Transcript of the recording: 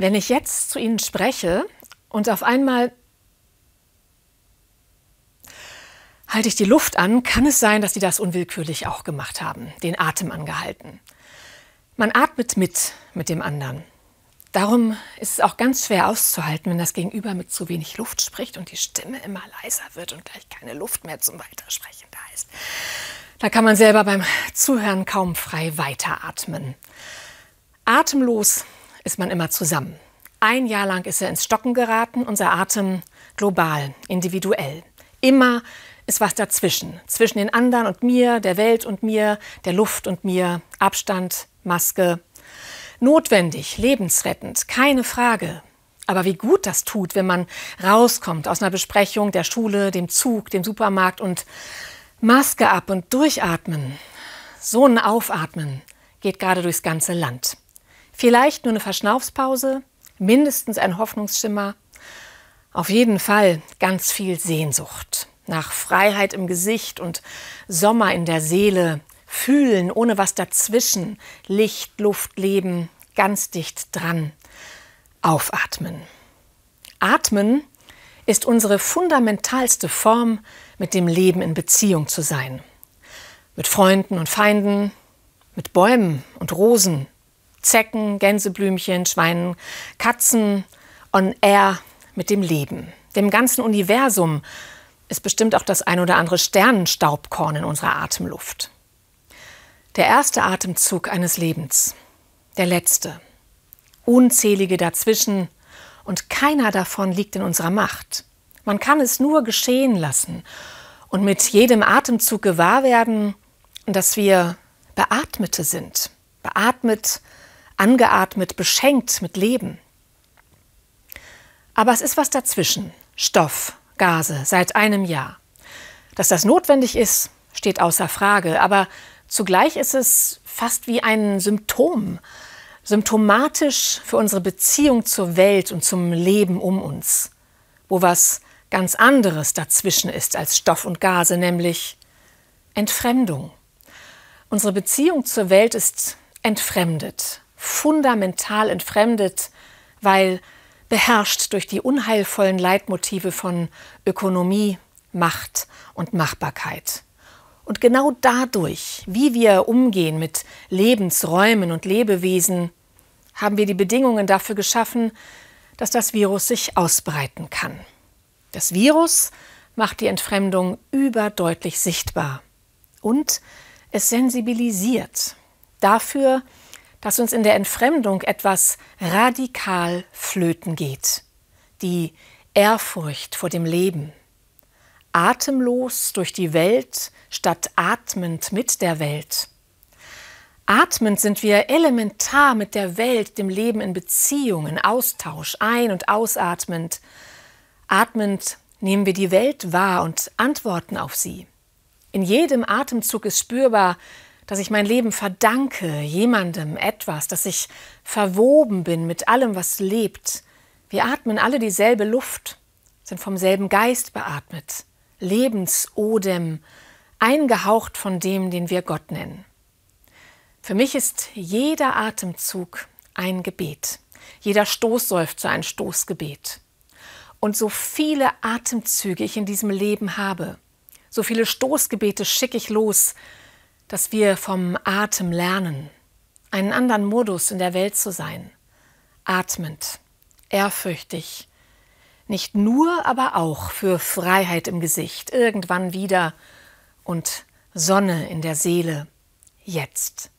Wenn ich jetzt zu Ihnen spreche und auf einmal halte ich die Luft an, kann es sein, dass Sie das unwillkürlich auch gemacht haben, den Atem angehalten. Man atmet mit mit dem anderen. Darum ist es auch ganz schwer auszuhalten, wenn das Gegenüber mit zu wenig Luft spricht und die Stimme immer leiser wird und gleich keine Luft mehr zum Weitersprechen da ist. Da kann man selber beim Zuhören kaum frei weiteratmen. Atemlos ist man immer zusammen. Ein Jahr lang ist er ins Stocken geraten, unser Atem global, individuell. Immer ist was dazwischen, zwischen den anderen und mir, der Welt und mir, der Luft und mir, Abstand, Maske, Notwendig, lebensrettend, keine Frage. Aber wie gut das tut, wenn man rauskommt aus einer Besprechung, der Schule, dem Zug, dem Supermarkt und Maske ab und durchatmen. So ein Aufatmen geht gerade durchs ganze Land. Vielleicht nur eine Verschnaufspause, mindestens ein Hoffnungsschimmer. Auf jeden Fall ganz viel Sehnsucht nach Freiheit im Gesicht und Sommer in der Seele, Fühlen ohne was dazwischen. Licht, Luft, Leben, ganz dicht dran. Aufatmen. Atmen ist unsere fundamentalste Form, mit dem Leben in Beziehung zu sein. Mit Freunden und Feinden, mit Bäumen und Rosen, Zecken, Gänseblümchen, Schweinen, Katzen, on air mit dem Leben. Dem ganzen Universum ist bestimmt auch das ein oder andere Sternenstaubkorn in unserer Atemluft. Der erste Atemzug eines Lebens, der letzte. Unzählige dazwischen und keiner davon liegt in unserer Macht. Man kann es nur geschehen lassen und mit jedem Atemzug gewahr werden, dass wir Beatmete sind. Beatmet, angeatmet, beschenkt mit Leben. Aber es ist was dazwischen. Stoff, Gase, seit einem Jahr. Dass das notwendig ist, steht außer Frage. Aber Zugleich ist es fast wie ein Symptom, symptomatisch für unsere Beziehung zur Welt und zum Leben um uns, wo was ganz anderes dazwischen ist als Stoff und Gase, nämlich Entfremdung. Unsere Beziehung zur Welt ist entfremdet, fundamental entfremdet, weil beherrscht durch die unheilvollen Leitmotive von Ökonomie, Macht und Machbarkeit. Und genau dadurch, wie wir umgehen mit Lebensräumen und Lebewesen, haben wir die Bedingungen dafür geschaffen, dass das Virus sich ausbreiten kann. Das Virus macht die Entfremdung überdeutlich sichtbar und es sensibilisiert dafür, dass uns in der Entfremdung etwas radikal flöten geht. Die Ehrfurcht vor dem Leben, atemlos durch die Welt statt atmend mit der Welt. Atmend sind wir elementar mit der Welt, dem Leben in Beziehungen, Austausch, ein- und ausatmend. Atmend nehmen wir die Welt wahr und antworten auf sie. In jedem Atemzug ist spürbar, dass ich mein Leben verdanke, jemandem, etwas, dass ich verwoben bin mit allem, was lebt. Wir atmen alle dieselbe Luft, sind vom selben Geist beatmet. Lebensodem, eingehaucht von dem, den wir Gott nennen. Für mich ist jeder Atemzug ein Gebet, jeder Stoßseufzer ein Stoßgebet. Und so viele Atemzüge ich in diesem Leben habe, so viele Stoßgebete schicke ich los, dass wir vom Atem lernen, einen anderen Modus in der Welt zu sein, atmend, ehrfürchtig, nicht nur, aber auch für Freiheit im Gesicht, irgendwann wieder und Sonne in der Seele, jetzt.